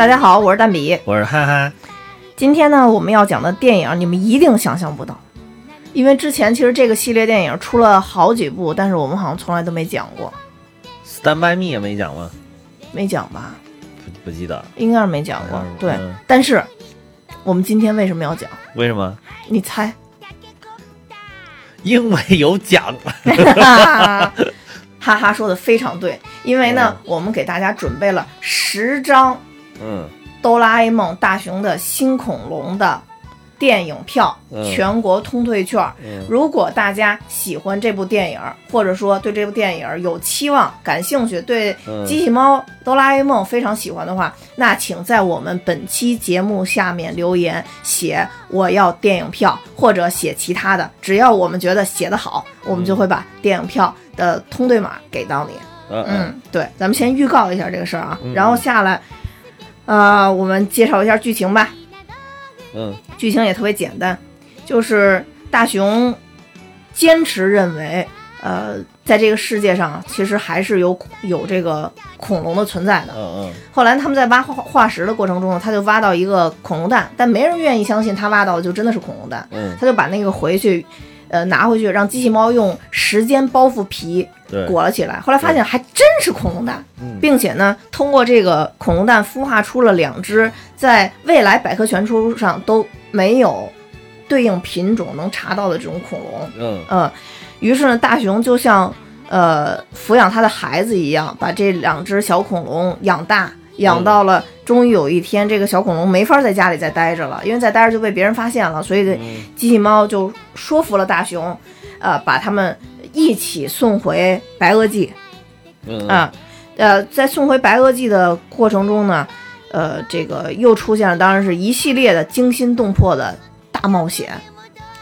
大家好，我是蛋比。我是憨憨，今天呢，我们要讲的电影你们一定想象不到，因为之前其实这个系列电影出了好几部，但是我们好像从来都没讲过，Stand by Me 也没讲吗？没讲吧？不不记得，应该是没讲过对，嗯但是我们今天为什么要讲？为什么？你猜？因为有奖。哈哈，说的非常对，因为呢，嗯我们给大家准备了十张嗯。哆啦 A 梦大雄的新恐龙的电影票，嗯。全国通兑券。嗯。如果大家喜欢这部电影，或者说对这部电影有期望、感兴趣，对嗯。机器猫哆啦 A 梦非常喜欢的话，那请在我们本期节目下面留言，写我要电影票，或者写其他的，只要我们觉得写得好，我们就会把电影票的通兑码给到你。嗯对，咱们先预告一下这个事儿啊，嗯。然后下来，呃，我们介绍一下剧情吧。嗯剧情也特别简单，就是大雄坚持认为，呃，在这个世界上其实还是有有这个恐龙的存在的。嗯后来他们在挖化化石的过程中呢，他就挖到一个恐龙蛋，但没人愿意相信他挖到的就真的是恐龙蛋，嗯他就把那个回去，呃，拿回去让机器猫用时间包覆皮对裹了起来。后来发现还真是恐龙蛋，嗯。并且呢，通过这个恐龙蛋孵化出了两只在未来百科全书上都没有对应品种能查到的这种恐龙。嗯。嗯，于是呢，大雄就像呃抚养他的孩子一样，把这两只小恐龙养大，养到了终于有一天，这个小恐龙没法在家里再待着了，因为再待着就被别人发现了，所以嗯。机器猫就说服了大雄，呃，把他们一起送回白垩纪。嗯啊，呃，在送回白垩纪的过程中呢，呃，这个又出现了，当然是一系列的惊心动魄的大冒险，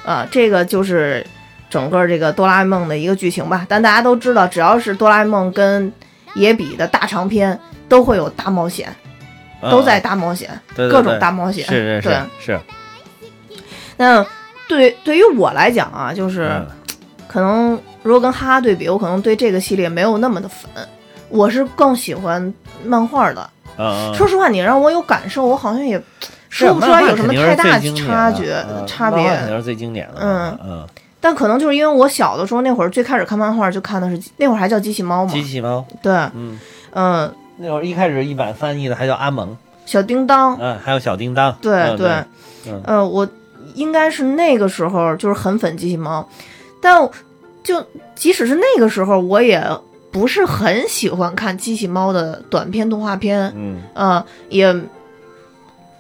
啊，这个就是整个这个哆啦 A 梦的一个剧情吧。但大家都知道，只要是哆啦 A 梦跟野比的大长篇，都会有大冒险，都在大冒险，对对各种大冒险。是是对是是，那对对于我来讲啊，就是。嗯可能如果跟哈哈对比，我可能对这个系列没有那么的粉，我是更喜欢漫画的。说实话，你让我有感受，我好像也说不出来有什么太大的差距嗯差漫画肯别。定是最经典的。嗯嗯，但可能就是因为我小的时候那会儿最开始看漫画就看的是那会儿还叫机器猫嘛，机器猫，对，嗯，嗯，那会儿一开始一版翻译的还叫阿蒙，小叮当，嗯，还有小叮当，对嗯对，嗯呃，我应该是那个时候就是很粉机器猫，但就即使是那个时候，我也不是很喜欢看机器猫的短片动画片，嗯呃，也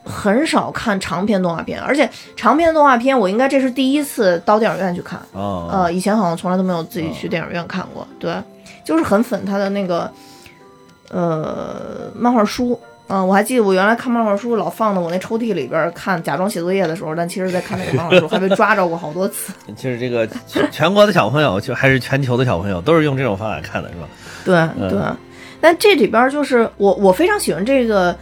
很少看长篇动画片，而且长篇动画片我应该这是第一次到电影院去看，哦，呃，以前好像从来都没有自己去电影院看过，对，就是很粉他的那个呃漫画书。嗯、我还记得我原来看漫画书老放到我那抽屉里边看，假装写作业的时候，但其实在看那个漫画书，还被抓着过好多次。其实这个全全国的小朋友，就还是全球的小朋友，都是用这种方法看的，是吧？对嗯对，但这里边就是我我非常喜欢这个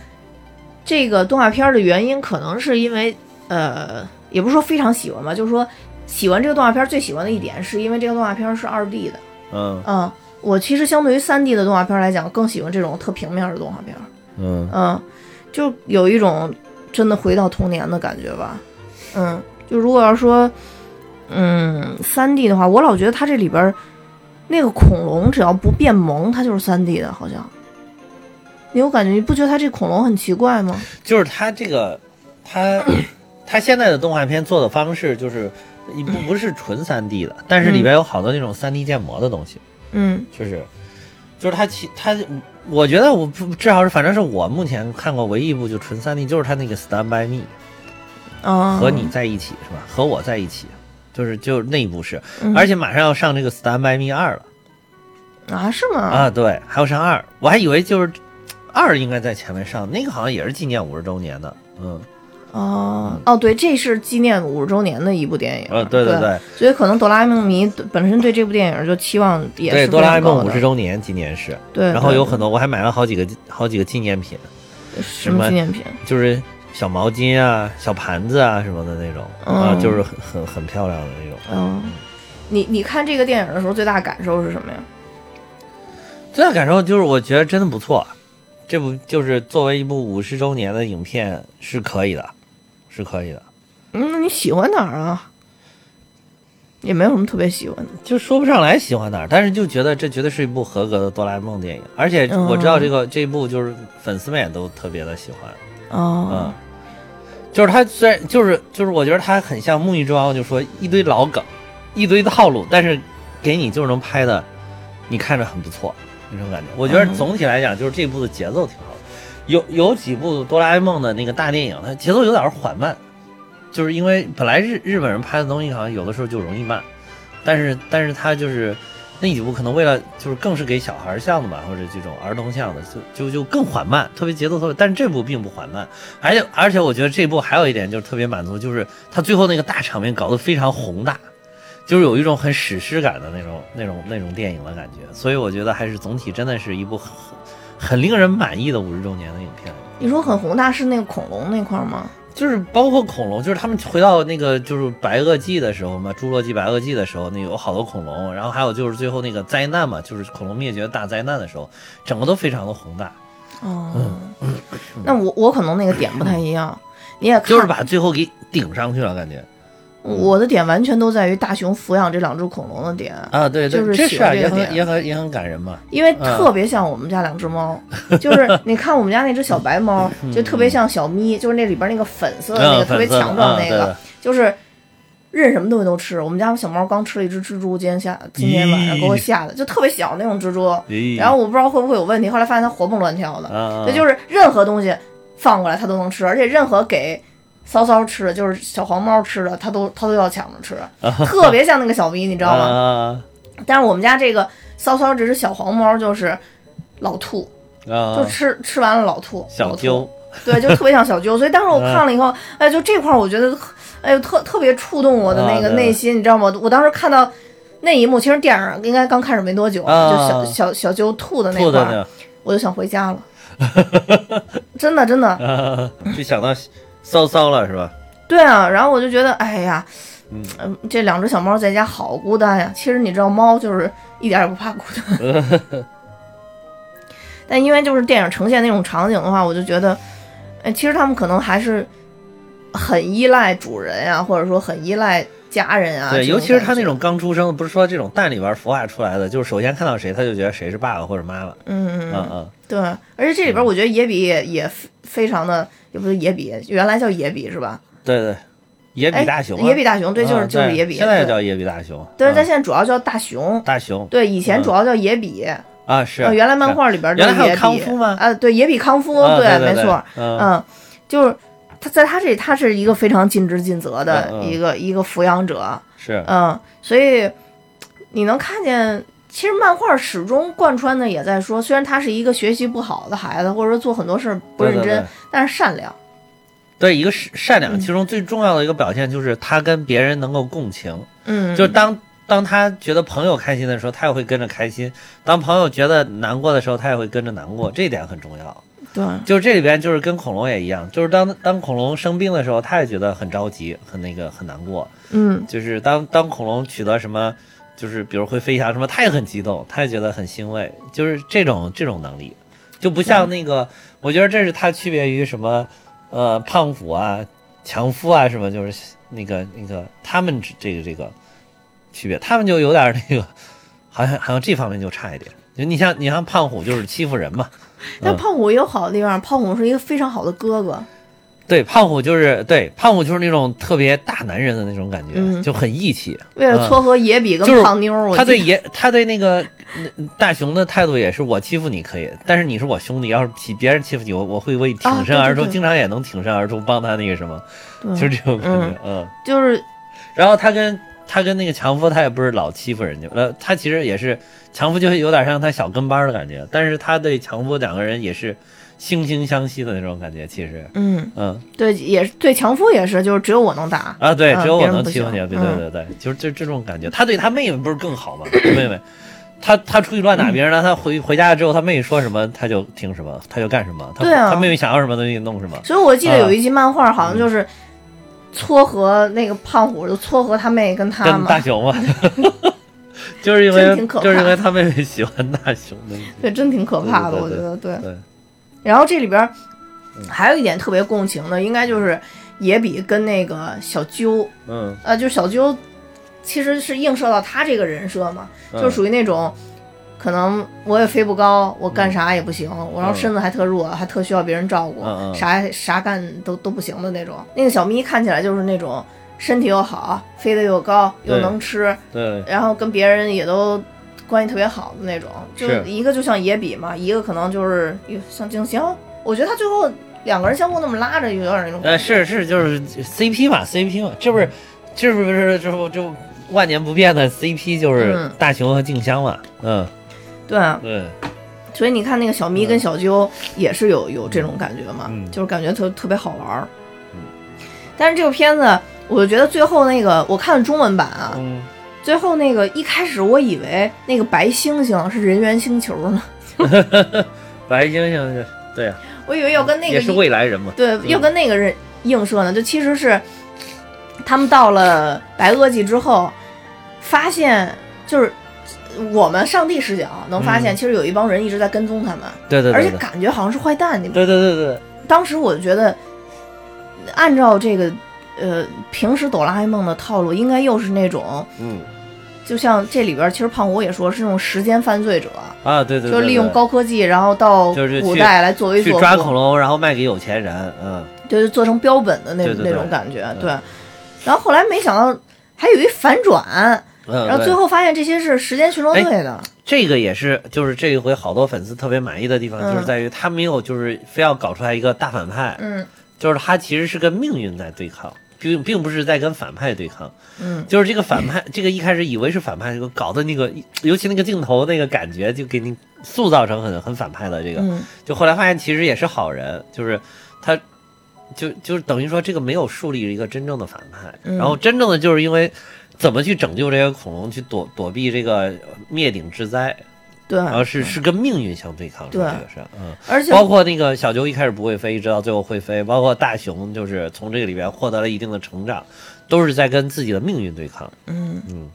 这个动画片的原因，可能是因为呃，也不是说非常喜欢吧，就是说喜欢这个动画片最喜欢的一点，是因为这个动画片是二 D 的。嗯嗯，我其实相对于三 D 的动画片来讲，更喜欢这种特平面的动画片。嗯嗯，就有一种真的回到童年的感觉吧。嗯，就如果要说，嗯，三 D 的话，我老觉得它这里边儿那个恐龙只要不变萌，它就是三 D 的，好像。你有感觉？你不觉得它这恐龙很奇怪吗？就是它这个，它它现在的动画片做的方式就是你不不是纯三 D 的，但是里边有好多那种三 D 建模的东西，嗯就是就是它其他，我觉得我不至少是反正是我目前看过唯一一部就纯三 D，就是他那个《Stand by Me》哦，和你在一起是吧？和我在一起，就是就那一部是，嗯而且马上要上这个《Stand by Me 二》了啊是吗？啊，对，还要上二，我还以为就是二应该在前面上，那个好像也是纪念五十周年的，嗯。哦哦，对，这是纪念五十周年的一部电影。呃，对对对，所以可能哆啦 A 梦迷本身对这部电影就期望也对，是哆啦 A 梦五十周年今年是，对，然后有很多我还买了好几个好几个纪念品，什么纪念品？就是小毛巾啊、小盘子啊什么的那种啊，嗯就是很很很漂亮的那种。嗯，你你看这个电影的时候最大感受是什么呀？最大感受就是我觉得真的不错，这部就是作为一部五十周年的影片是可以的，是可以的。嗯，那你喜欢哪儿啊？也没有什么特别喜欢的。就说不上来喜欢哪儿，但是就觉得这绝对是一部合格的哆啦 A 梦电影，而且我知道这个、这一部就是粉丝们也都特别的喜欢，哦嗯，，就是它虽然就是就是我觉得它很像《沐浴之王》，就说一堆老梗，一堆套路，但是给你就是能拍的，你看着很不错那种感觉。我觉得嗯总体来讲，就是这部的节奏挺好的，有有几部哆啦 A 梦的那个大电影，它节奏有点缓慢，就是因为本来日日本人拍的东西好像有的时候就容易慢，但是但是它就是那几部可能为了就是更是给小孩儿向的吧，或者这种儿童向的，就就就更缓慢，特别节奏特别，但是这部并不缓慢，而且而且我觉得这部还有一点就是特别满足，就是它最后那个大场面搞得非常宏大。就是有一种很史诗感的那种、那种、那种电影的感觉，所以我觉得还是总体真的是一部很、令人满意的五十周年的影片。你说很宏大是那个恐龙那块儿吗？就是包括恐龙，就是他们回到那个就是白垩纪的时候嘛，侏罗纪白垩纪的时候，那有好多恐龙，然后还有就是最后那个灾难嘛，就是恐龙灭绝大灾难的时候，整个都非常的宏大，哦，那我我可能那个点不太一样。你也看，就是把最后给顶上去了，感觉我的点完全都在于大雄抚养这两只恐龙的点，啊，对对，就是喜这是啊，也很欢这个点。也很也很感人嘛，因为嗯。特别像我们家两只猫，就是你看我们家那只小白猫，就特别像小咪，就是那里边那个粉色的那个嗯特别强壮那个就是任什么东西都吃。我们家小猫刚吃了一只蜘蛛，今天下今天晚上给我吓的，就特别小那种蜘蛛，然后我不知道会不会有问题，后来发现它活蹦乱跳的，啊，这就是任何东西放过来它都能吃，而且任何给骚骚吃的，就是小黄猫吃的，它都它都要抢着吃，特别像那个小咪，你知道吗？但是我们家这个骚骚只是小黄猫就是老吐，啊，就吃吃完了老吐，小揪，对，就特别像小揪。所以当时我看了以后，哎，就这块儿我觉得，哎呦，特特别触动我的那个内心，你知道吗？我当时看到那一幕，其实电影应该刚开始没多久，啊就小小小揪吐的那块我就想回家了，真的真的，啊，就想到骚骚了是吧？对啊。然后我就觉得，哎呀。嗯嗯，这两只小猫在家好孤单呀。其实你知道，猫就是一点也不怕孤单。但因为就是电影呈现那种场景的话，我就觉得，哎，其实他们可能还是很依赖主人呀、或者说很依赖家人啊。对，尤其是他那种，刚出生，不是说这种蛋里边孵化出来的，就是首先看到谁，他就觉得谁是爸爸或者妈妈。嗯嗯嗯嗯，对。而且这里边我觉得野比也也非常的，也不是野比，原来叫野比是吧？对对，野比哎大熊啊，野比大熊，对，就是啊就是野比。现在叫野比大熊。但是它嗯现在主要叫大熊。大熊。对，以前主要叫野比。啊是呃，原来漫画里边原来还有康夫吗？啊，对，野比康夫，啊对对没错，嗯。嗯，就是他在他这里，他是一个非常尽职尽责的一个、一个抚养者，是。嗯，所以你能看见，其实漫画始终贯穿的也在说，虽然他是一个学习不好的孩子，或者说做很多事儿不认真，对对对但是善良，对一个善善良，嗯其中最重要的一个表现就是他跟别人能够共情，嗯，就是当。当他觉得朋友开心的时候，他也会跟着开心；当朋友觉得难过的时候，他也会跟着难过。这一点很重要。对，就是这里边就是跟恐龙也一样，就是当当恐龙生病的时候，他也觉得很着急，很那个很难过。嗯就是当当恐龙取得什么，就是比如会飞翔什么，他也很激动，他也觉得很欣慰。就是这种这种能力，就不像那个，我觉得这是他区别于什么，呃，胖虎啊、强夫啊什么，就是那个那个他们这个这个区别，他们就有点那个，好像好像这方面就差一点。就你像你像胖虎就是欺负人嘛，但胖虎也有好的地方，胖虎是一个非常好的哥哥，对，胖虎就是对胖虎就是那种特别大男人的那种感觉，嗯就很义气。为了撮合野比跟胖妞他对野，他对那个嗯大熊的态度也是，我欺负你可以，但是你是我兄弟，要是欺别人欺负你，我我会为挺身而出，啊对对对经常也能挺身而出，帮他那个什么，就是这种感觉，嗯。就是然后他跟他跟那个强夫，他也不是老欺负人家，呃，他其实也是强夫，就是有点像他小跟班的感觉，但是他对强夫两个人也是惺惺相惜的那种感觉，其实，嗯，嗯对，也是对强夫也是，就是只有我能打，啊，对，嗯只有我能欺负你，对对嗯对对，就是这这种感觉。他对他妹妹不是更好吗？妹妹，他他出去乱打别人，了他回回家之后，他妹妹说什么他就听什么，他就干什么。他对啊他妹妹想要什么东西弄什么。所以我记得有一集漫画，好嗯像就是撮合那个胖虎，就撮合他妹跟他嘛跟大，熊嘛，就是因为就是因为他妹妹喜欢大熊的。对，真挺可怕的，对对对我觉得对。对，然后这里边儿还有一点特别共情的，应该就是野比跟那个小鸠，嗯，呃，就是小鸠其实是映射到他这个人设嘛，嗯。就属于那种。可能我也飞不高，我干啥也不行，我然后身子还特弱，还特需要别人照顾，啥啥干都都不行的那种。那个小咪看起来就是那种身体又好，飞得又高，又能吃，对，然后跟别人也都关系特别好的那种。就是一个就像野比嘛，一个可能就是哟像静香。我觉得他最后两个人相互那么拉着，有点那种感呃，觉。是是，就是 CP 嘛，CP 嘛，这不是，这不是这不就万年不变的 CP，就是嗯大雄和静香嘛，嗯，对啊，对，所以你看那个小咪跟小鸠也是有有这种感觉嘛，嗯就是感觉特特别好玩儿。嗯但是这个片子，我就觉得最后那个我看了中文版啊，嗯，最后那个一开始我以为那个白猩猩是人猿星球呢，白猩猩是，对呀，我以为要跟那个也是未来人嘛，对，要跟那个人映射呢，就其实是他们到了白垩纪之后，发现就是我们上帝视角能发现，嗯。其实有一帮人一直在跟踪他们，对对而且，感觉好像是坏蛋。你对对对对，当时我就觉得，按照这个呃平时哆啦 A 梦的套路，应该又是那种，嗯就像这里边其实胖虎也说是那种时间犯罪者，啊，对对，就利用高科技，然后到就是古代来作威作福，抓恐龙，然后卖给有钱人，嗯，就是做成标本的那那种感觉，嗯。对。然后后来没想到还有一反转，嗯，然后最后发现这些是时间巡逻队的，这个也是，就是这一回好多粉丝特别满意的地方，嗯就是在于他没有就是非要搞出来一个大反派，嗯。就是他其实是跟命运在对抗，并并不是在跟反派对抗。嗯，就是这个反派，这个一开始以为是反派，这个搞的那个，尤其那个镜头那个感觉，就给你塑造成很很反派的这个。嗯。就后来发现其实也是好人，就是他，就就是等于说这个没有树立一个真正的反派，嗯。然后真正的就是因为怎么去拯救这些恐龙，去躲躲避这个灭顶之灾，对，然后是是跟命运相对抗，对这个是嗯。而且包括那个小球一开始不会飞，一直到最后会飞，包括大熊就是从这个里边获得了一定的成长，都是在跟自己的命运对抗。嗯嗯，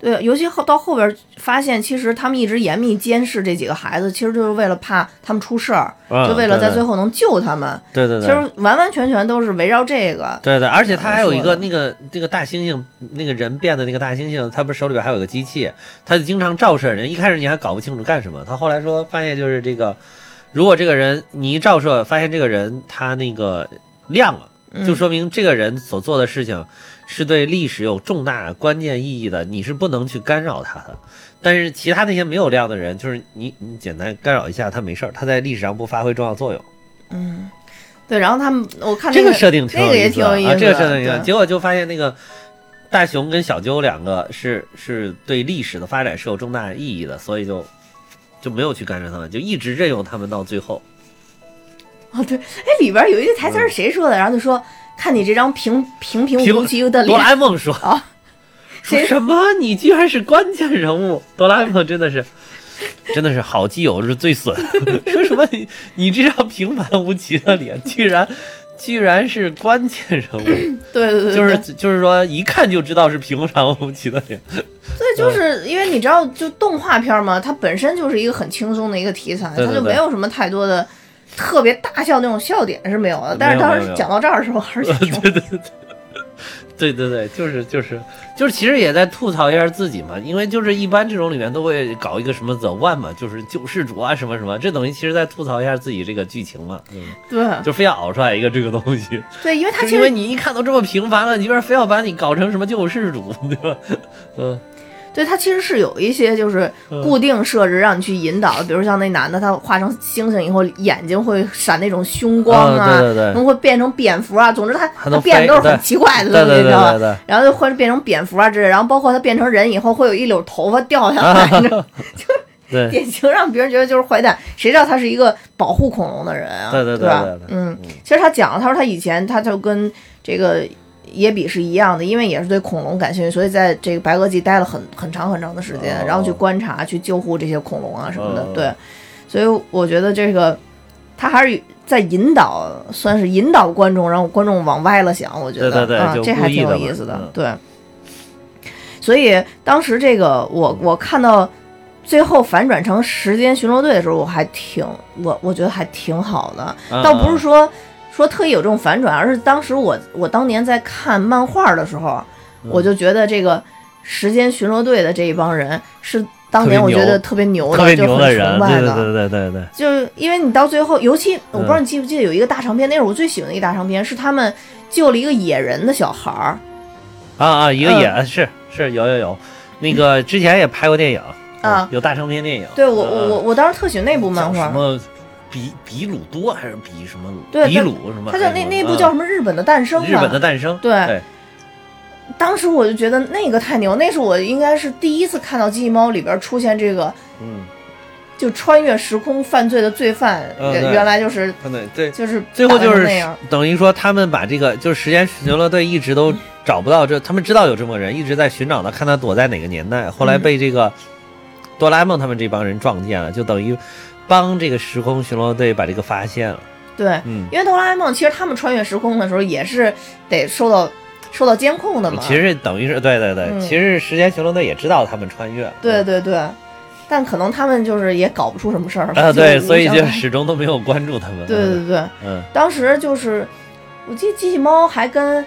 对，尤其后到后边发现，其实他们一直严密监视这几个孩子，其实就是为了怕他们出事儿，啊就为了在最后，能救他们。对对对，其实完完全全都是围绕这个。对对，而且他还有一个那个那个大猩猩，那个人变的那个大猩猩，他不是手里边还有个机器，他就经常照射人。一开始你还搞不清楚干什么，他后来说发现就是这个，如果这个人你一照射，发现这个人他那个亮了，嗯就说明这个人所做的事情是对历史有重大关键意义的，你是不能去干扰他的。但是其他那些没有量的人，就是你你简单干扰一下他没事儿，他在历史上不发挥重要作用。嗯，对，然后他们我看这那个设定挺那个也有意思的啊，挺有意思的，这个设定挺有意思结果就发现那个大雄跟小鸠两个是是对历史的发展是有重大意义的，所以就就没有去干涉他们，就一直任用他们到最后。哦对，哎里边有一句台词是谁说的？然后就说看你这张平平平平无奇的脸哆啦，A 梦说啊说什么？你居然是关键人物？哆啦 A 梦真的是。真的是好基友是最损，说什么你你这张平凡无奇的脸，居然居然是关键人物，对对对，就是就是说一看就知道是平凡无奇的脸。对，就是因为你知道，就动画片嘛，它本身就是一个很轻松的一个题材，对对对它就没有什么太多的特别大笑那种笑点是没有的。但是当时讲到这儿的时候，还是挺对对对，对对对，就是就是就是，其实也在吐槽一下自己嘛，因为就是一般这种里面都会搞一个什么 The One 嘛，就是救世主啊什么什么，这等于其实在吐槽一下自己这个剧情嘛，嗯，对。就非要熬出来一个这个东西，对，因为它就因为其实你一看都这么平凡了，你居然非要把你搞成什么救世主，对吧？嗯，对它其实是有一些就是嗯固定设置让你去引导的，比如像那男的他化成猩猩以后眼睛会闪那种凶光啊对对对然后会变成蝙蝠啊，总之他他变的都是很奇怪的东西，你知道吧。然后就会变成蝙蝠啊之类，然后包括他变成人以后会有一绺头发掉下来，你知道 对，典型让别人觉得就是坏蛋。谁知道他是一个保护恐龙的人啊？对对对吧对对？嗯，其实他讲了，他说他以前他就跟这个野比是一样的，因为也是对恐龙感兴趣，所以在这个白垩纪待了很很长很长的时间，哦然后去观察、去救护这些恐龙啊什么的。哦对，所以我觉得这个他还是在引导，算是引导观众，让观众往歪了想。我觉得啊，对对这还挺有意思的。嗯对，所以当时这个我我看到。最后反转成时间巡逻队的时候，我还挺我我觉得还挺好的，嗯倒不是说说特意有这种反转，而是当时我我当年在看漫画的时候，嗯。我就觉得这个时间巡逻队的这一帮人是当年我觉得特别牛的，特别就很牛的人，崇拜的。对对对对对对，就是因为你到最后，尤其我不知道嗯。你记不记得有一个大长篇，那是我最喜欢的一个大长篇，是他们救了一个野人的小孩儿啊啊，一个嗯。也是是有有有，那个之前也拍过电影啊有大长篇电影。对我我嗯。我我当时特喜欢那部漫画，什么比比鲁多还是比什么鲁？比鲁什么？他叫那那部叫什么《日本的诞生》嗯日本的。诞生。对对，当时我就觉得那个太牛，那是我应该是第一次看到《机器猫》里边出现这个嗯，就穿越时空犯罪的罪犯，原嗯原来就是对对，就是最后就是。等于说他们把这个就是时间巡逻队一直都找不到这，他们知道有这么个人，一直在寻找他，看他躲在哪个年代。后来嗯被这个哆啦 A 梦他们这帮人撞见了，就等于帮这个时空巡逻队把这个发现了。对，嗯，因为哆啦 A 梦其实他们穿越时空的时候也是得受到受到监控的嘛。其实等于是对对对，嗯其实时间巡逻队也知道他们穿越了。对对对，但可能他们就是也搞不出什么事儿啊，对，所以就始终都没有关注他们。对对对，嗯，当时就是我记得机器猫还跟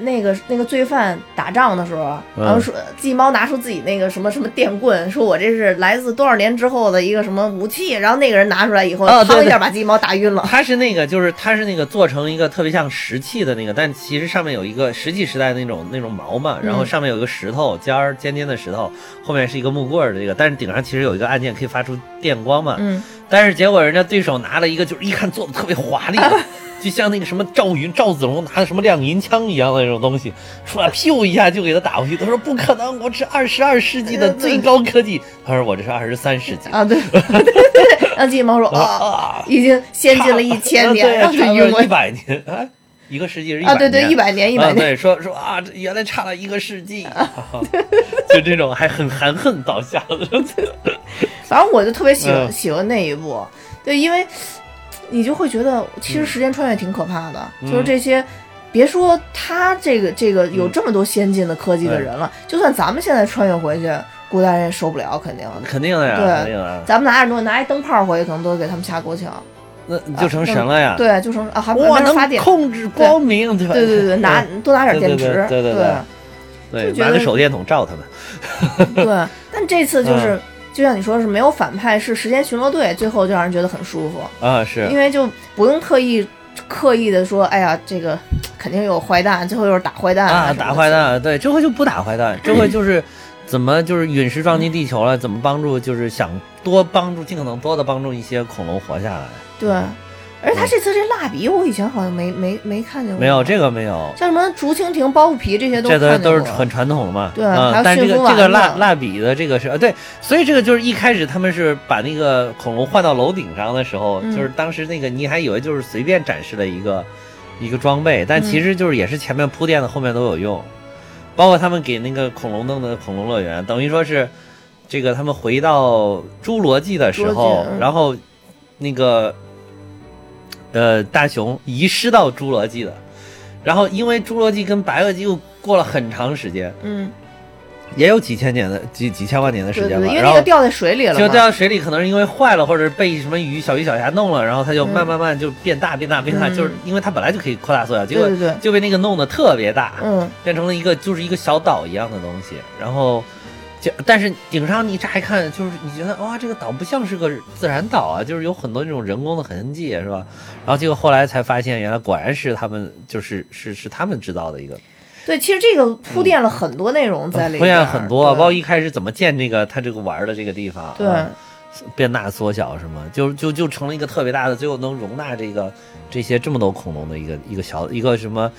那个那个罪犯打仗的时候，嗯然后说机器猫拿出自己那个什么什么电棍，说我这是来自多少年之后的一个什么武器，然后那个人拿出来以后，啊对对一下把机器猫打晕了。他是那个，就是他是那个做成一个特别像石器的那个，但其实上面有一个石器时代那种那种毛嘛，然后嗯上面有一个石头尖儿尖尖的石头，后面是一个木棍儿的这个，但是顶上其实有一个按键可以发出电光嘛，嗯，但是结果人家对手拿了一个就是一看做的特别华丽的。就像那个什么赵云、赵子龙拿的什么亮银枪一样的那种东西，出来咻一下就给他打过去。他说不可能，我这二十二世纪的 最高科技。他说我这是二十三世纪。啊，对。对对对，让机器猫说啊，啊，已经先进了一千年，差了。一百年，啊，一个世纪是一啊，对对，一百百年一啊，百年，对，说说啊，这原来差了一个世纪，就这种还很含恨倒下的，反正我就特别喜欢、嗯。喜欢那一部，对，因为你就会觉得其实时间穿越挺可怕的，嗯就是这些。别说他这个这个有这么多先进的科技的人了，就算咱们现在穿越回去，古代人也受不了，肯定。肯定的呀，对肯定的，咱们拿点东西，拿一灯泡回去，可能都给他们吓够呛。那就成神了呀。对，就成啊，还我能发电。控制光明，对吧？对对对，拿多拿点电池。对对对对对就拿个手电筒照他们。对，但这次就是，嗯就像你说，是没有反派，是时间巡逻队，最后就让人觉得很舒服，啊，是因为就不用特意刻意的说，哎呀，这个肯定有坏蛋，最后又是打坏蛋啊，打坏。蛋，对，这回就不打坏蛋，这回就 是怎么就是陨石撞击地球了，怎么帮助，就是想多帮助，尽可能多的帮助一些恐龙活下来。对，而且他这次这蜡笔，我以前好像没没没看见过。没有这个没有，像什么竹蜻蜓、包袱皮这些都这都是很传统的嘛。对嗯还有但这个这个蜡蜡笔的这个是呃对，所以这个就是一开始他们是把那个恐龙换到楼顶上的时候，嗯就是当时那个你还以为就是随便展示了一个一个装备，但嗯其实就是也是前面铺垫的，后面都有用。包括他们给那个恐龙弄的恐龙乐园，等于说是这个他们回到侏罗纪的时候，嗯然后那个呃大雄遗失到侏罗纪的，然后因为侏罗纪跟白垩纪又过了很长时间，嗯，也有几千年的几几千万年的时对对对，间吧，然后因为那个掉在水里了。就掉到水里，可能是因为坏了，或者被什么鱼小鱼小虾弄了，然后它就嗯。慢慢慢就变大变大变大，嗯。就是因为它本来就可以扩大缩小，结果就被那个弄得特别大，嗯，变成了一个就是一个小岛一样的东西，然后。就但是顶上你乍一看，就是你觉得哇，这个岛不像是个自然岛啊，就是有很多这种人工的痕迹，是吧？然后结果后来才发现，原来果然是他们，就是是是他们制造的一个，对，其实这个铺垫了很多内容在里面铺垫很多，对包括一开始怎么建这个他这个玩的这个地方，对啊变大缩小是吗，就就就成了一个特别大的，最后能容纳这个这些这么多恐龙的一个一个小一个什么，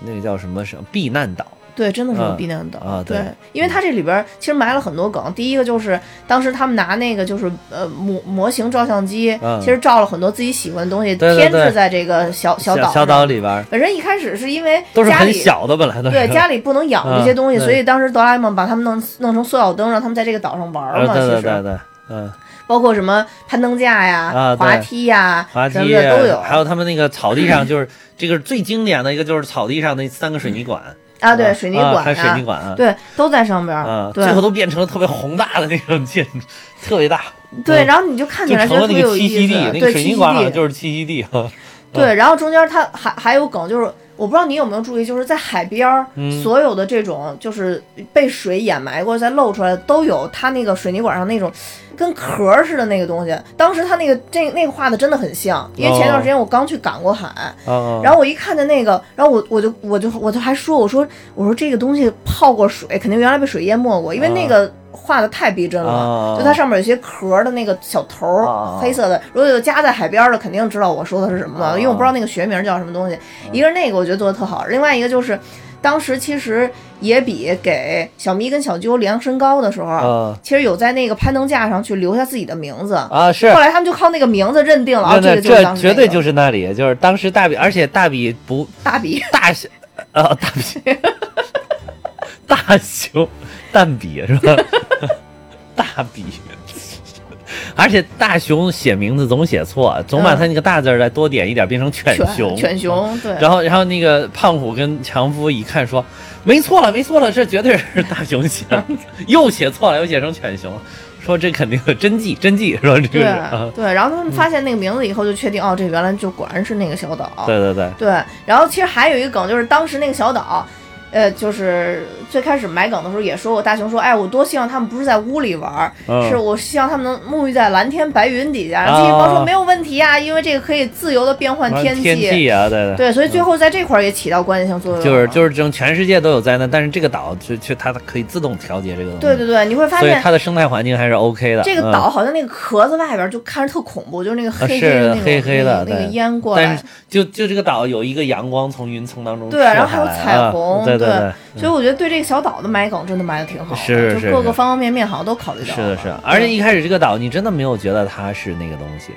那个叫什么什么避难岛。对，真的是嗯避难岛啊对对，因为它这里边其实埋了很多梗。第一个就是当时他们拿那个就是呃模模型照相机，嗯其实照了很多自己喜欢的东西，对对添置在这个小小岛小上。岛里边本身一开始是因为都是小的，本来都是对家里不能养这些东西，嗯所以当时哆啦 A 梦把他们弄弄成塑料灯，让他们在这个岛上玩嘛。其实对对嗯，包括什么攀登架呀、啊滑梯呀、滑梯的都有。还有他们那个草地上，就是这个最经典的一个，就是草地上那三个水泥管，啊，对，水泥管啊。还水泥啊，管啊，对，都在上边儿啊，，对。最后都变成了特别宏大的那种建筑，特别大，对，嗯。然后你就看起来觉得特别有个栖息地，意思，那对，个水泥栖息地，管就是栖息地。啊。对，然后中间它还还有梗，就是我不知道你有没有注意，就是在海边儿，嗯所有的这种就是被水掩埋过再露出来的，都有它那个水泥管上那种跟壳儿似的那个东西。当时它那个这那个画的真的很像，因为前段时间我刚去赶过海，啊，然后我一看见那个，然后我我就我就我就还说我说我说这个东西泡过水，肯定原来被水淹没过，因为那个画的太逼真了，啊就它上面有些壳儿的那个小头儿，啊黑色的。如果有家在海边儿的，肯定知道我说的是什么了，啊因为我不知道那个学名叫什么东西。一个是那个我觉得做的特好，另外一个就是当时其实野比给小咪跟小啾量身高的时候，啊其实有在那个攀登架上去留下自己的名字。啊是后。来他们就靠那个名字认定了，啊，这个就是当时这绝对就是那里，就是当时大比，而且大比不 大比，大小，啊，大比，大熊蛋比是吧？大笔，而且大熊写名字总写错，总把他那个大字儿再多点一点，变成犬熊。嗯犬熊，对，然后，然后那个胖虎跟强夫一看说，没错了，没错了，这绝对是大熊写的，又写错了，又写成犬熊，说这肯定是真迹，真迹，说这个对，然后他们发现那个名字以后，就确定、哦，这原来就果然是那个小岛。对对对，对然后其实还有一个梗，就是当时那个小岛，呃，就是最开始埋梗的时候也说过，大雄说，哎，我多希望他们不是在屋里玩儿，嗯是我希望他们能沐浴在蓝天白云底下。然后机器猫说啊没有问题啊，因为这个可以自由的变换天气。气啊，对对。对，所以最后在这块儿也起到关键性作用了。就是就是这种全世界都有灾难，但是这个岛就就它可以自动调节这个东西，对对对，你会发现所以它的生态环境还是 OK 的。这个嗯岛好像那个壳子外边就看着特恐怖，就是那个黑黑的那种黑黑的那个烟过来但是。就就这个岛有一个阳光从云层当中对，然后还有彩虹，啊对对对，所以我觉得对这个小岛的埋梗真的埋的挺好的，是就是各个方方面面好像都考虑到是的，是的，而且一开始这个岛你真的没有觉得它是那个东西，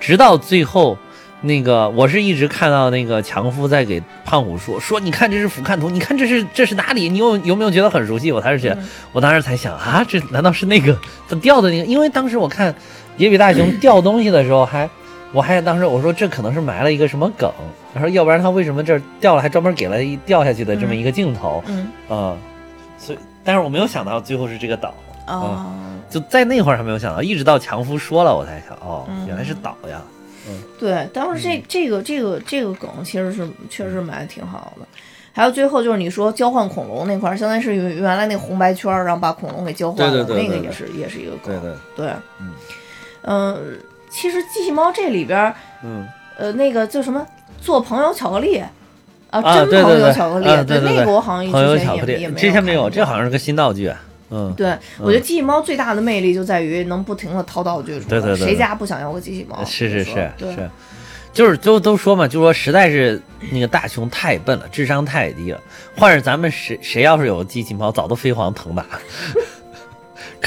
直到最后。那个，我是一直看到那个强夫在给胖虎说说，你看这是俯瞰图，你看这是这是哪里？你有有没有觉得很熟悉？我才是觉得，嗯我当时才想啊，这难道是那个他掉的那个？因为当时我看野比大雄掉东西的时候还，我还当时我说这可能是埋了一个什么梗，他说要不然他为什么这儿掉了还专门给了一掉下去的这么一个镜头嗯啊、所以但是我没有想到最后是这个岛。啊，就在那会儿还没有想到，一直到强夫说了，我才想，哦，嗯原来是岛呀。嗯对，当时这这个这个这个梗其实是确实埋的挺好的。还有最后就是你说交换恐龙那块儿，相当于是原原来那红白圈儿，然后把恐龙给交换了，对对对对对那个也是也是一个梗。对，对，嗯嗯，其实机器猫这里边儿，嗯，呃，那个叫什么做朋友巧克力。啊，啊真朋友巧克力，啊对那个我好像一直也也没之前没有，这好像是个新道具啊。嗯，对，我觉得机器猫最大的魅力就在于能不停的掏道具出来。对对对对谁家不想要个机器猫？是是是是，就是都都说嘛，就说实在是那个大熊太笨了，智商太低了。换是咱们谁谁要是有个机器猫，早都飞黄腾达了，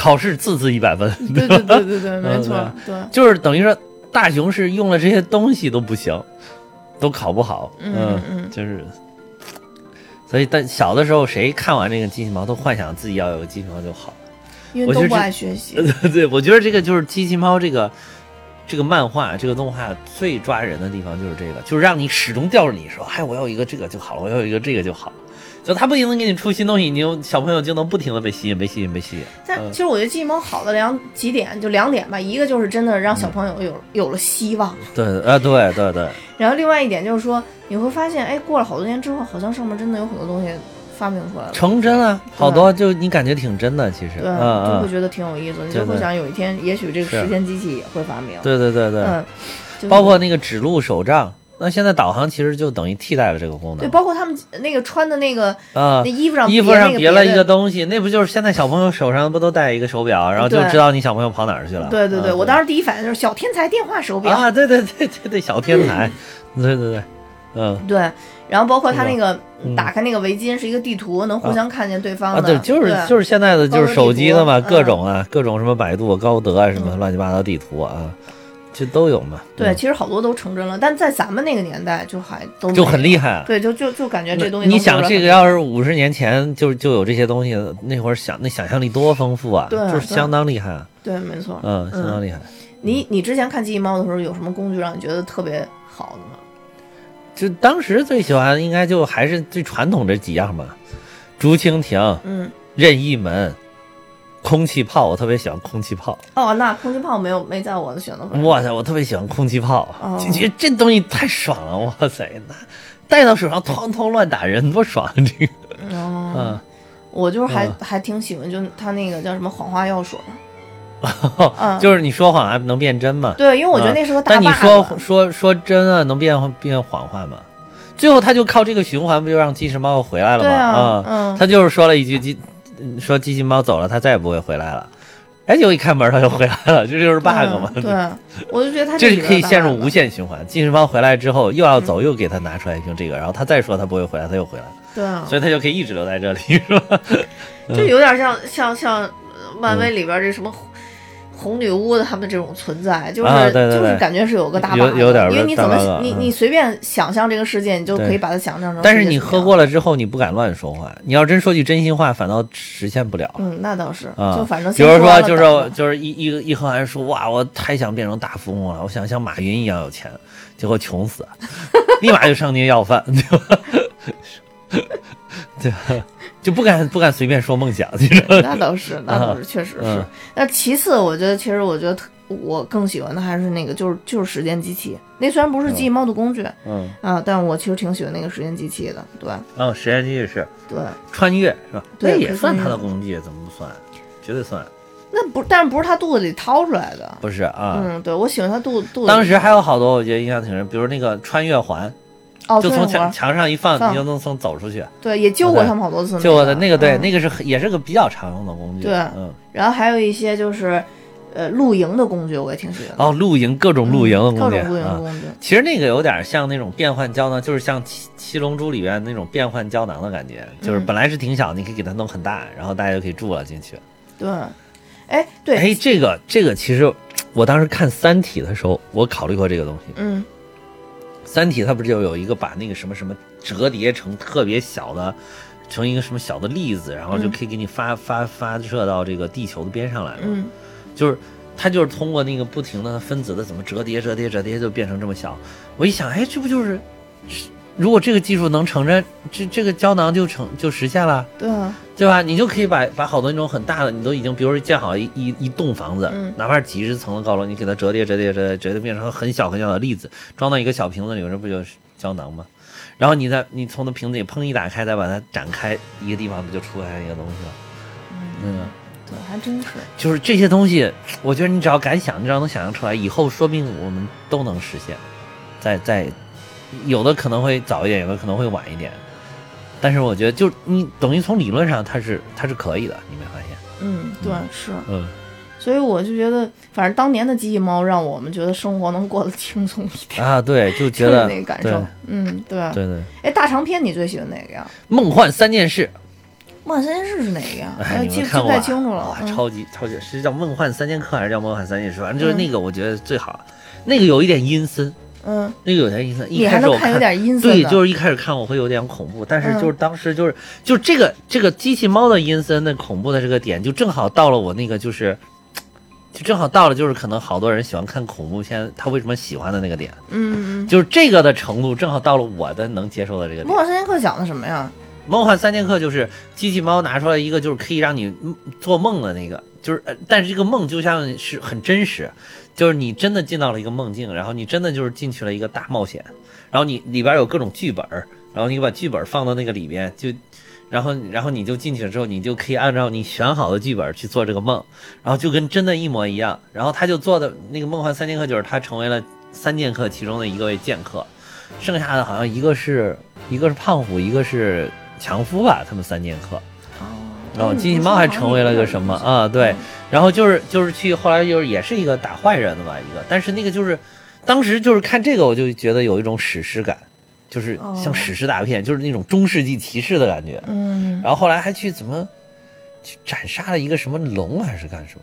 考试字字一百分。对对对对对，没错，嗯对，就是等于说大雄是用了这些东西都不行，都考不好。嗯嗯嗯就是。所以，但小的时候，谁看完这个机器猫，都幻想自己要有个机器猫就好。因为都不我觉得这爱学习。对，我觉得这个就是机器猫这个这个漫画、这个动画最抓人的地方就是这个，就是让你始终吊着你说，哎，我要一个这个就好了，我要一个这个就好。就他不停的给你出新东西，你就小朋友就能不停的被吸引、被吸引、被吸引。嗯但其实我觉得机器猫好的两几点，就两点吧，一个就是真的让小朋友有有了希望，对，啊，对对对，然后另外一点就是说，你会发现，哎，过了好多年之后，好像上面真的有很多东西发明出来了。成真了，好多就你感觉挺真的，其实，对，就会觉得挺有意思，你就会想有一天，也许这个时间机器也会发明。对对对对，嗯，就是包括那个指路手杖，那现在导航其实就等于替代了这个功能对，包括他们那个穿的那个啊那。衣服上衣服上别了一个东西，那不就是现在小朋友手上不都戴一个手表，然后就知道你小朋友跑哪儿去了？对对对，嗯我当时第一反应就是小天才电话手表。啊，对对对对对，小天才，对对对，嗯对，然后包括他那个嗯打开那个围巾是一个地图，能互相看见对方啊，的。对，就是就是现在的就是手机的嘛，各种啊，各种什么百度、高德啊，什么嗯乱七八糟地图啊，这都有嘛。对，嗯其实好多都成真了，但在咱们那个年代就还都就很。厉害啊。对，就就就感觉这东西你想这个要是五十年前就就有这些东西，那会儿想那想象力多丰富啊，就是相当厉害啊，对，没错。嗯，相当厉害。你你之前看记忆猫的时候，有什么工具让你觉得特别好的吗？就当时最喜欢的应该就还是最传统这几样吧，竹蜻蜓、嗯，任意门、空气炮，我特别喜欢空气炮。哦，那空气炮没有没在我的选择范围。哇塞，我特别喜欢空气炮，哦就觉得这东西太爽了，哇塞，那带到手上哐哐乱打人，多爽啊！这个，哦，嗯，我就是还嗯还挺喜欢，就他那个叫什么谎话药水。嗯就是你说谎还能变真吗？对，因为我觉得那时候大但你。说说说真啊，能变变谎话吗？最后他就靠这个循环，不就让机器猫回来了吗？啊啊，嗯他就是说了一句机，嗯说机器猫走了，它再也不会回来了。哎，结果一开门它又回来了，这就是 bug 嘛？嗯对，我就觉得它这是里可以陷入无限循环。机器猫回来之后又要走，又给他拿出来一瓶这个，然后他再说他不会回来，他又回来了，对啊，所以他就可以一直留在这里，是吧？就有点像像像呃漫威里边这什么红红女巫的他们这种存在，就是、就是感觉是有个大 bug，有有点因为你怎么嗯你你随便想象这个世界，你就可以把它想象成。但是你喝过，了之后，你不敢乱说话，你要真说句真心话，反倒实现不了。嗯，那倒是，啊，就反正比如说，就是就是一一个一喝完说，哇，我太想变成大富翁了，我想像马云一样有钱，结果穷死，立马就上街要饭，对吧？对吧？就不敢不敢随便说梦想？那倒是，那倒是，确实是嗯。那其次，我觉得其实我觉得特我更喜欢的还是那个，就是就是时间机器。那虽然不是记忆猫的工具嗯啊，但我其实挺喜欢那个时间机器的。对嗯，时间机器是对，穿越是吧？对那也算他的工具，怎么不算？绝对算，那不，但是不是他肚子里掏出来的。不是啊。嗯，对，我喜欢他肚肚子。当时还有好多我觉得印象挺深，比如那个穿越环，哦，就从墙墙上一放，你就能从走出去。对，也救过他们好多次。救过的那个对，嗯那个是也是个比较常用的工具。对嗯，然后还有一些就是，呃，露营的工具，我也挺喜欢。哦，露营各种露营的嗯工具各种露营。工具。其实那个有点像那种变换胶囊，就是像七七龙珠里边那种变换胶囊的感觉，就是嗯本来是挺小，你可以给它弄很大，然后大家就可以住了进去。对，哎，对，哎，这个这个其实我当时看《三体》的时候，我考虑过这个东西。嗯《三体》它不是就有一个把那个什么什么折叠成特别小的，成一个什么小的粒子，然后就嗯可以给你发发发射到这个地球的边上来嘛？嗯就是它就是通过那个不停的分子的怎么折叠折叠折叠就变成这么小。我一想，哎，这不就是，如果这个技术能成真，这这个胶囊就成就实现了，对啊，对吧？你就可以把把好多那种很大的，你都已经比如说建好一一一栋房子，嗯哪怕是几十层的高楼，你给它折叠折叠折叠折叠变成很小很小的粒子，装到一个小瓶子里，这不就是胶囊吗？然后你再你从那瓶子里砰一打开，再把它展开，一个地方不就出来一个东西了？嗯。对，还真是。就是这些东西，我觉得你只要敢想，你只要能想象出来，以后说不定我们都能实现。在在，有的可能会早一点，有的可能会晚一点，但是我觉得就你等于从理论上它是它是可以的，你没发现？嗯，对，是。嗯，所以我就觉得，反正当年的机器猫让我们觉得生活能过得轻松一点，啊，对，就觉就是得那个感受。嗯，对。对对，哎，大长篇你最喜欢哪个呀？梦幻三件事，梦幻三件事是哪个呀？记记不？太清楚了超级超级是叫梦幻三剑客还是叫梦幻三件事？反正就是嗯那个，我觉得最好。那个有一点阴森，嗯，那个有点阴森。一开始我看有点阴森对，就是一开始看我会有点恐怖，但是嗯就是当时就是、就这个这个机器猫的阴森的恐怖的这个点，就正好到了我那个就是，就正好到了就是可能好多人喜欢看恐怖片，他为什么喜欢的那个点，嗯嗯就是这个的程度正好到了我的能接受的这个嗯。点。梦幻三剑客讲的什么呀？梦幻三剑客就是机器猫拿出来一个就是可以让你嗯做梦的那个，就是呃但是这个梦就像是很真实，就是你真的进到了一个梦境，然后你真的就是进去了一个大冒险，然后你里边有各种剧本，然后你把剧本放到那个里边就。然后，然后你就进去了之后，你就可以按照你选好的剧本去做这个梦，然后就跟真的一模一样。然后他就做的那个梦幻三剑客，就是他成为了三剑客其中的一个位剑客，剩下的好像一个是一个是胖虎，一个是强夫吧，他们三剑客。哦然后机器猫还成为了个什么啊？对，然后就是就是去后来就是也是一个打坏人的吧，一个，但是那个就是当时就是看这个我就觉得有一种史诗感，就是像哦史诗大片，就是那种中世纪骑士的感觉。嗯，然后后来还去怎么去斩杀了一个什么龙还是干什么？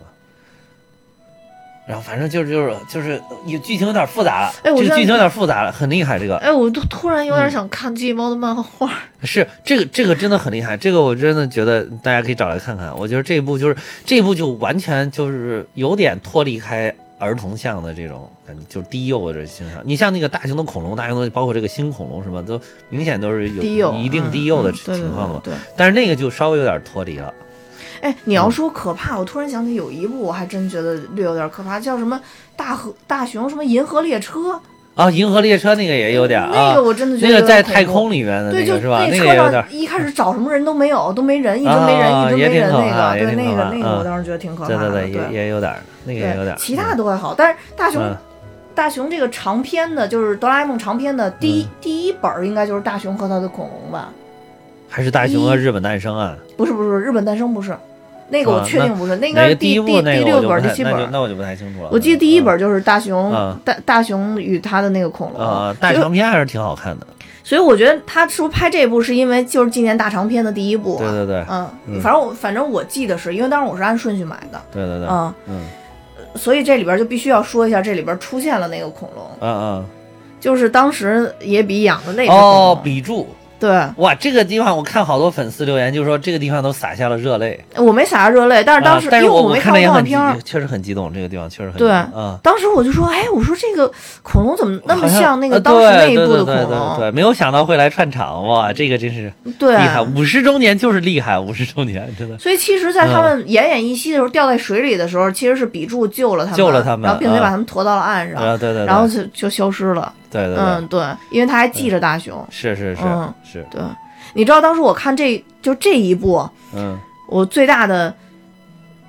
然后反正就是就是就是有剧情有点复杂了，哎我这个剧情有点复杂了，很厉害这个。哎，我都突然有嗯点想看机器猫的漫画。是这个这个真的很厉害，这个我真的觉得大家可以找来看看。我觉得这一部就是这一部就完全就是有点脱离开儿童向的这种感觉，就是低幼的这欣赏。你像那个大型的恐龙，大型的包括这个新恐龙什么，都明显都是有一定嗯低幼的情况的嘛。对对对但是那个就稍微有点脱离了。哎，你要说可怕，我突然想起有一部，我还真觉得略有点可怕，叫什么大河大熊什么银河列车，啊，银河列车那个也有点啊，那个我真的觉得那个在太空里面的对，就那个是吧？那车个有点上，一开始找什么人都没有，都没人，一直没人，啊一直没人那个，对，那个那个我嗯。当时觉得挺可怕的，对对对，也也有点儿，那个也有点儿。其他都还好，但是大熊嗯。大熊这个长篇的，就是哆啦 A 梦长篇的第一第一本儿应该就是大熊和他的恐龙吧？还是大熊和日本诞生啊？不是不是，日本诞生不是，那个我啊确定不是，那应该是第第第六本第七本。那那我就不太清楚了。我记得第一本就是大熊嗯大大熊与他的那个恐龙，啊，大长篇还是挺好看的。所以我觉得他是不是拍这部是因为就是纪念大长篇的第一部啊？对对对嗯，嗯反正我反正我记得是因为当时我是按顺序买的，对对对，嗯，嗯所以这里边就必须要说一下，这里边出现了那个恐龙，嗯嗯。就是当时野比养的那只恐哦，龙。比柱对，哇，这个地方我看好多粉丝留言，就说这个地方都洒下了热泪。我没洒下热泪，但是当时、啊但是因为我看没看过动画片儿，确实很激动，这个地方确实很激对动啊。当时我就说，哎，我说这个恐龙怎么那么像像那个呃当时那一对部的对对对恐龙？对，没有想到会来串场哇，这个真是对厉害，五十周年就是厉害，五十周年真的。所以其实，在他们奄奄一息的时候，掉在水里的时候，其实是比柱救了他们，救了他们然后并且啊把他们驮到了岸上，啊，对对对，然后就就消失了。对对对，嗯，对，因为他还记着大雄。是是是嗯是，对，你知道当时我看这就这一部，嗯，我最大的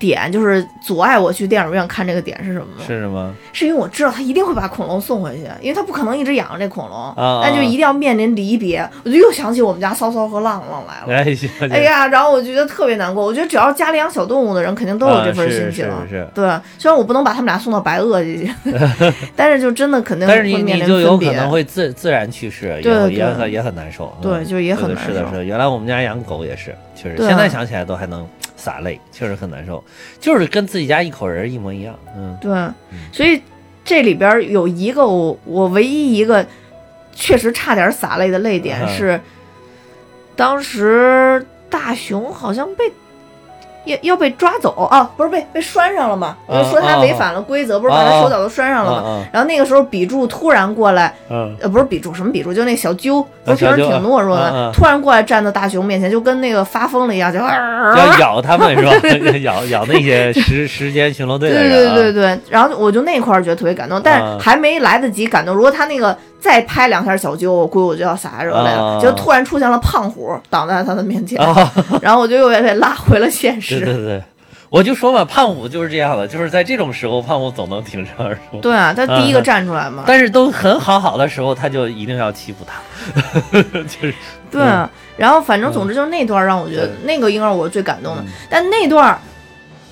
点就是阻碍我去电影院看这个点是什么吗？是什么？是因为我知道他一定会把恐龙送回去，因为他不可能一直养着这恐龙，啊那就一定要面临离别。我就又想起我们家骚骚和浪浪来了。哎，哎，呀，然后我就觉得特别难过。我觉得只要家里养小动物的人，肯定都有这份心情。啊是是是对，虽然我不能把他们俩送到白垩纪去，但是就真的肯定但是你会面临你就有可。能会自自然去世，也也很也很难受。嗯对，就也很难受。是的是的，原来我们家养狗也是，确实，现在想起来都还能洒泪，确实很难受，就是跟自己家一口人一模一样。嗯，对，所以这里边有一个我我唯一一个确实差点洒泪的泪点嗯是，当时大雄好像被。要要被抓走啊！不是被被拴上了吗？我就说他违反了规则，不是把他手脚都拴上了吗？嗯然后那个时候比柱突然过来，嗯呃，不是比柱，什么比柱？就那小鸠，不是平时挺懦弱的，突然过来站到大熊面前，就跟那个发疯了一样，就啊，要咬他们是吧？咬咬那些 时时间巡逻队的对人啊。对对对，然后我就那块儿觉得特别感动，但啊是还没来得及感动。如果他那个再拍两下小鸠，我估计我就要撒下热泪了。啊就突然出现了胖虎挡在他的面前，啊，然后我就又被拉回了现实。对对对，我就说嘛，胖虎就是这样的，就是在这种时候，胖虎总能挺身而出。对啊，他第一个啊站出来嘛。但是都很好好的时候，他就一定要欺负他，就是对啊，然后反正总之就是那段让我觉得对那个应该是我最感动的嗯，但那段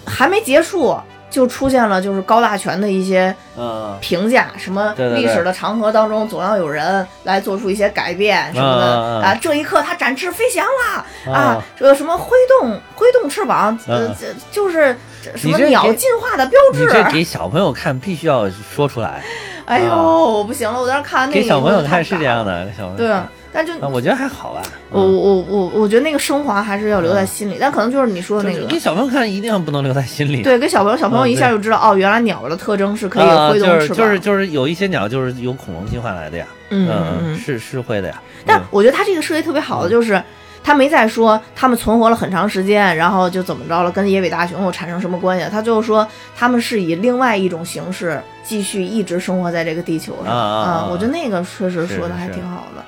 还没结束。就出现了，就是高大全的一些嗯评价，什么历史的长河当中总要有人来做出一些改变什么的啊！这一刻他展翅飞翔了啊啊！这个什么挥动挥动翅膀，呃嗯，这就是什么鸟进化的标志。你这给小朋友看必须要说出来，哎呦，啊我不行了，我当时看完那个给小朋友看是这样的。的，小朋友对，但就啊，我觉得还好吧。我嗯我我我觉得那个升华还是要留在心里，但可能就是你说的那个给。小朋友看一定不能留在心里。对，给小朋友，小朋友嗯一下就知道，哦，原来鸟的特征是可以啊，挥动就是翅膀。就是就是有一些鸟就是由恐龙进化来的呀，嗯是是会的呀。嗯但我觉得它这个设计特别好的就是，他没再说他们存活了很长时间，然后就怎么着了，跟野尾大雄又产生什么关系？他就是说他们是以另外一种形式继续一直生活在这个地球上啊我觉得那个确实说的还挺好的，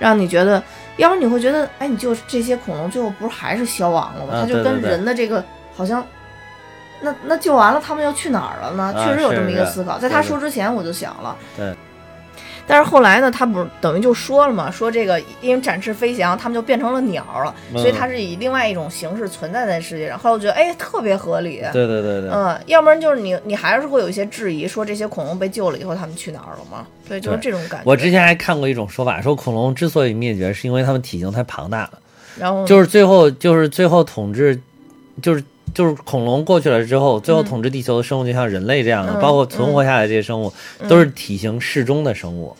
让你觉得，要不然你会觉得，哎，你就这些恐龙最后不是还是消亡了吗？啊它就跟人的这个好像。那那救完了，他们要去哪儿了呢？啊确实有这么一个思考。在他说之前，我就想了，对。但是后来呢，他不是等于就说了嘛，说这个因为展翅飞翔，他们就变成了鸟了，所以嗯它是以另外一种形式存在在世界上。后来我觉得，哎，特别合理。对对对对，嗯，要不然就是你，你还是会有一些质疑，说这些恐龙被救了以后，他们去哪儿了吗？所以就是这种感觉。我之前还看过一种说法，说恐龙之所以灭绝，是因为它们体型太庞大了，然后就是最后就是最后统治，就是就是恐龙过去了之后，最后统治地球的生物就像人类这样的，嗯包括存活下来这些生物，都是体型适中的生物。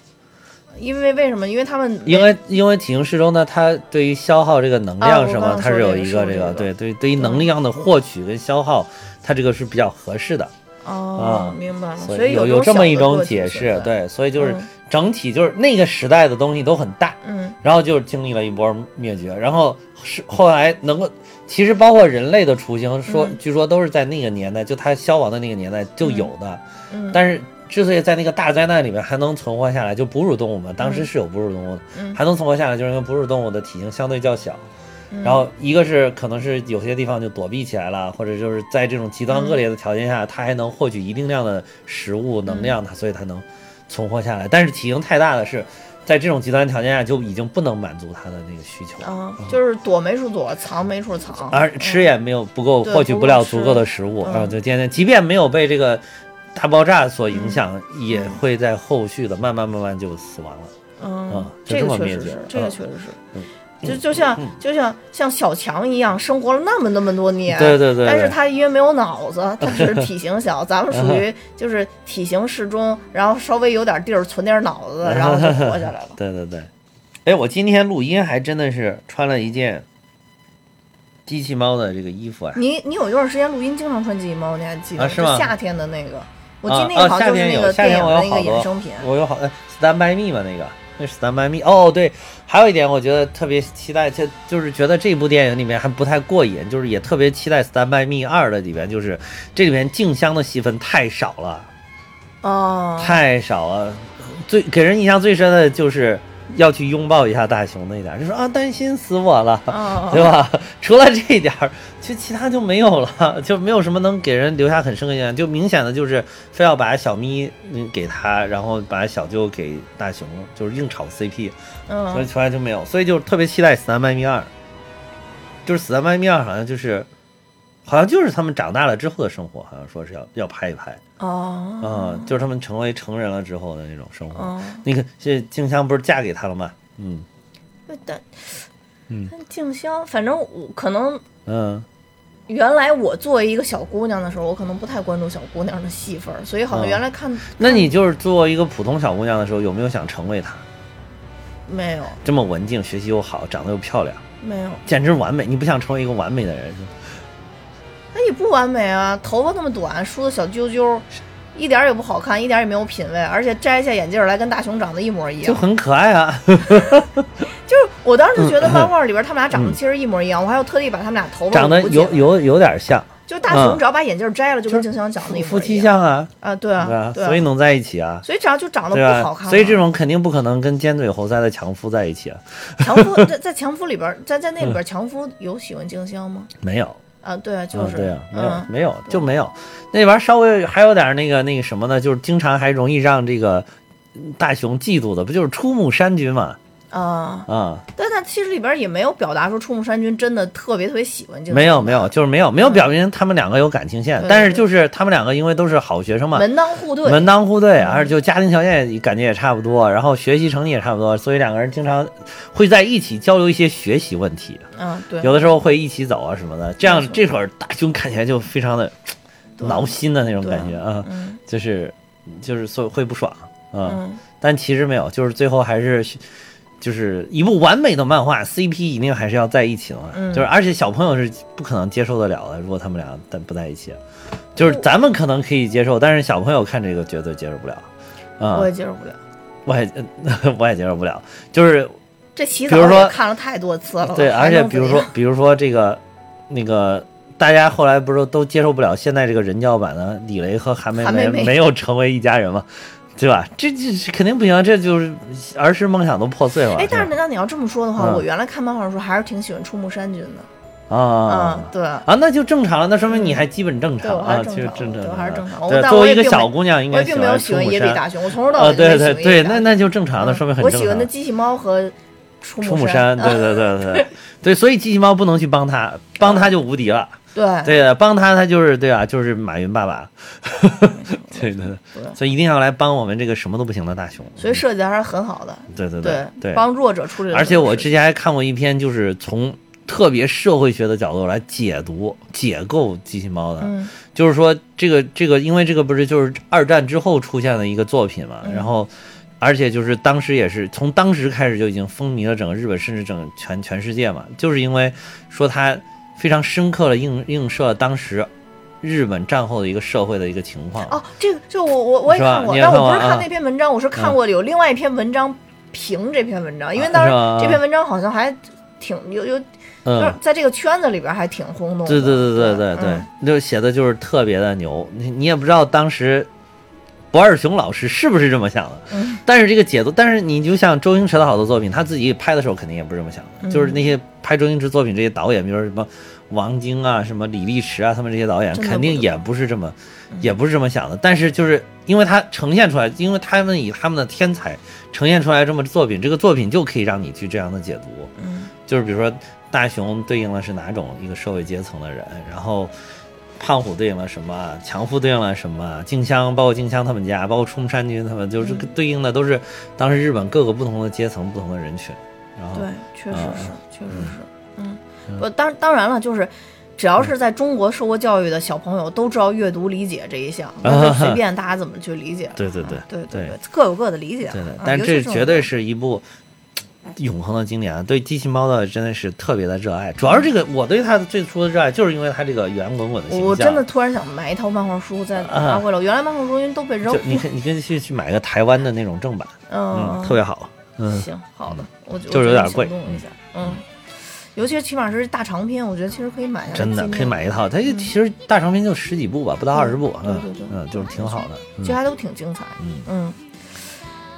因为为什么？因为他们因为因为体型适中呢，它对于消耗这个能量什么，它是有一个这个对对对于能量的获取跟消耗，它这个是比较合适的。哦，啊明白了。所以有有这么一种种解释，，对，所以就是嗯整体就是那个时代的东西都很大，嗯然后就是经历了一波灭绝，然后是后来能够，其实包括人类的雏形，说嗯。据说都是在那个年代，就它消亡的那个年代就有的，嗯，但是之所以在那个大灾难里面还能存活下来，就哺乳动物嘛，当时嗯。是有哺乳动物的，嗯。还能存活下来，就是因为哺乳动物的体型相对较小。嗯。然后一个是可能是有些地方就躲避起来了，或者就是在这种极端恶劣的条件下，它还能获取一定量的食物能量，它所以它能存活下来。但是体型太大的是，在这种极端条件下就已经不能满足他的那个需求，啊，就是躲没处躲，藏没处藏，而吃也没有不够，对获取不了足够的食物啊，就天天，即便没有被这个大爆炸所影响，也会在后续的慢慢慢慢就死亡了。嗯嗯，就这个确实是，这个嗯确实是嗯。就就像就像像小强一样，生活了那么那么多年，对对对对但是他因为没有脑子，他只是体型小，咱们属于 就是体型适中，然后稍微有点地儿存点脑子，然后就活下来了。对对对，哎，我今天录音还真的是穿了一件机器猫的这个衣服啊。你你有一段时间录音经常穿机器猫，你还记得？啊是吗夏天的那个，我记啊得那个好像就是那个电影的那个衍生品。我有好呃，Stand by Me 嘛，那个那是 Stand by Me。哦，对，还有一点我觉得特别期待，就就是觉得这部电影里面还不太过瘾，就是也特别期待 Stand by Me 二的里边，就是这里面静香的戏份太少了，哦，太少了。最给人印象最深的就是要去拥抱一下大熊那一点，就说啊担心死我了。哦，对吧？除了这一点就，其他就没有了，就没有什么能给人留下很深刻印象。就明显的就是非要把小咪嗯给他，然后把小舅给大熊，就是硬炒 CP，所以嗯，从来就没有。所以就特别期待《死三麦咪二》，就是《死三麦咪二》好像就是，好像就是他们长大了之后的生活，好像说是要要拍一拍，哦，嗯，就是他们成为成人了之后的那种生活。哦，那个这静香不是嫁给他了吗？嗯但嗯但静香，反正我可能嗯。原来我作为一个小姑娘的时候，我可能不太关注小姑娘的戏份，所以好像嗯原来看，那你就是作为一个普通小姑娘的时候，有没有想成为她？没有这么文静，学习又好，长得又漂亮，没有，简直完美。你不想成为一个完美的人是吗？那也不完美啊，头发那么短，梳的小揪揪，一点儿也不好看，一点儿也没有品位，而且摘下眼镜儿来跟大雄长得一模一样。就很可爱啊。就是我当时觉得漫画里边他们俩长得其实一模一样，我还要特地把他们俩头发长得有有有点像，就大雄嗯只要把眼镜摘了，就跟静香长得一。夫妻相啊，啊，对啊，对吧？对啊，所以能在一起啊，所以只要就长得不好看，？所以这种肯定不可能跟尖嘴猴腮的强夫在一起啊，强夫在在强夫里边，在在那里边，强夫有喜欢静香吗？没有。啊，对啊，就是，嗯对啊，没有、嗯没有就没有，那玩意儿稍微还有点那个那个什么呢，就是经常还容易让这个大熊嫉妒的，不就是出木山君嘛？啊，啊、但他其实里边也没有表达说出木山君真的特别特别喜欢这个，没有没有，就是没有没有表明他们两个有感情线，对但是就是他们两个因为都是好学生嘛，门当户对，门当户对，而且就家庭条件感觉也差不多，然后学习成绩也差不多，所以两个人经常会在一起交流一些学习问题，嗯，对，有的时候会一起走啊什么的，这样这会儿大胸看起来就非常的挠心的那种感觉啊，嗯就是就是所以会不爽啊，嗯，但其实没有，就是最后还是。就是一部完美的漫画，CP 一定还是要在一起的嘛。嗯就是而且小朋友是不可能接受得了的，如果他们俩但不在一起，就是咱们可能可以接受，但是小朋友看这个绝对接受不了。啊、我也接受不了。我也 我也接受不了，就是这洗澡比如说看了太多次了，对，而且比如说比如说这个那个。大家后来不是都接受不了现在这个人教版的李雷和韩梅韩梅梅没有成为一家人吗？对吧？这这这肯定不行，这就是儿时梦想都破碎了。哎，但是吧那你要这么说的话，嗯我原来看漫画的时候还是挺喜欢出木山君的。啊嗯，对。啊，那就正常了，那说明你还基本正，常啊，我还是正常，还是正常。对我，但作为一个小姑娘，应该并没有喜欢野比大雄，我从头到啊，尾对对对，那那就正常的，嗯说明很正常。我喜欢的机器猫和出出木山，对对对对对，所以机器猫不能去帮他，帮他就无敌了。对。对，帮他他就是对啊，就是马云爸爸。对对 对，对所以一定要来帮我们这个什么都不行的大熊。所以设计的还是很好的。对对对。对，帮弱者处理了而且我之前还看过一篇，就是从特别社会学的角度来解读、解构机器猫的。嗯。就是说，这个这个，因为这个不是就是二战之后出现的一个作品嘛，嗯。然后，而且就是当时也是从当时开始就已经风靡了整个日本，甚至整个全全世界嘛，就是因为说它非常深刻的映映射了当时日本战后的一个社会的一个情况。哦，这个就我我我也看过，但我不是看啊。那篇文章，我是看过有另外一篇文章评这篇文章，因为啊当时这篇文章好像还挺有有，就是嗯，在这个圈子里边还挺轰动的。对对对对对对嗯，就写的就是特别的牛，你你也不知道当时不二雄老师是不是这么想的，嗯。但是这个解读，但是你就像周星驰的好多作品，他自己拍的时候肯定也不是这么想的，嗯。就是那些拍周星驰作品这些导演，比如说什么王晶啊、什么李力持啊，他们这些导演肯定也不是这么，也不是这么想的。但是就是因为他呈现出来，因为他们以他们的天才呈现出来这么作品，这个作品就可以让你去这样的解读。嗯。就是比如说大雄对应的是哪种一个社会阶层的人，然后胖虎对应了什么，强夫对应了什么，静香包括静香他们家，包括冲山君他们，就是嗯对应的都是当时日本各个不同的阶层、不同的人群。然后对，确实嗯是，确实是，嗯，不，当当然了，就是。只要是在中国受过教育的小朋友都知道阅读理解这一项，那就 随便大家怎么去理解。对对对啊对对对，各有各的理解。对对啊，但这绝对是一部永恒的经典啊！对机器猫的真的是特别的热爱，主要是这个我对它的最初的热爱，就是因为它这个圆滚滚的形象。我真的突然想买一套漫画书再啊拿回来，我原来漫画书因为都被扔了。你可你可以去去买个台湾的那种正版，嗯嗯，，特别好。嗯，行，好的，我就就是有点贵行动一下，嗯，尤其是起码是大长篇，我觉得其实可以买下来真的可以买一套，它其实大长篇就十几部吧，不到二十部，嗯对对对嗯，就是挺好的。嗯其实还都挺精彩。嗯嗯，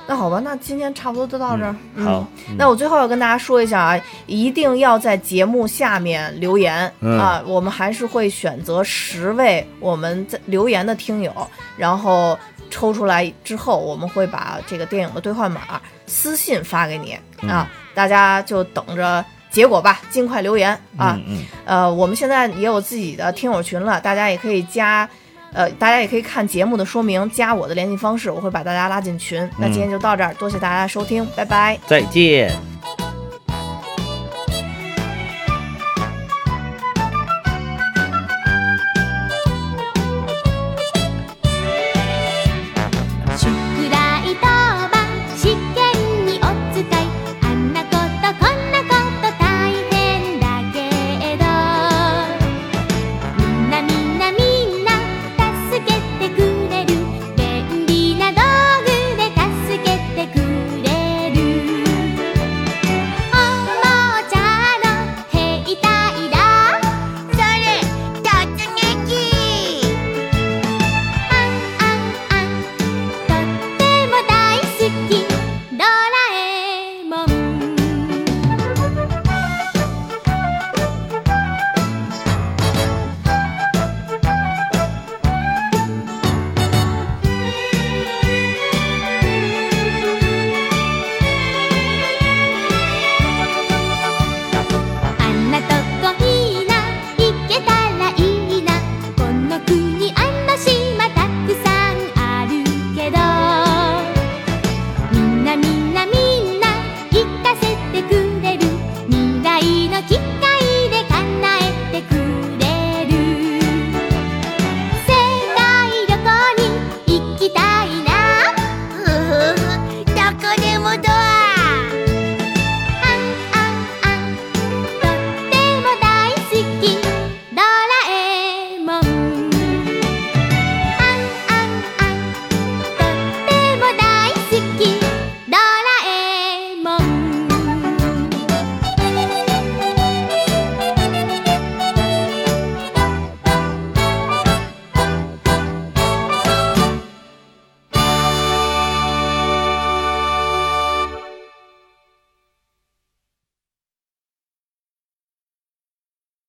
那好吧，那今天差不多就到这儿。嗯好，嗯。那我最后要跟大家说一下啊，一定要在节目下面留言、嗯。啊，我们还是会选择十位我们在留言的听友，然后抽出来之后，我们会把这个电影的兑换码私信发给你、嗯。啊，大家就等着结果吧，尽快留言啊。嗯嗯，呃，我们现在也有自己的听友群了，大家也可以加，呃，大家也可以看节目的说明，加我的联系方式，我会把大家拉进群。那今天就到这儿，多谢大家收听，拜拜。再见。